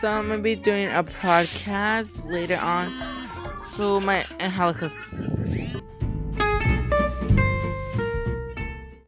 So I'm gonna be doing a podcast later on. So my and Holocaust.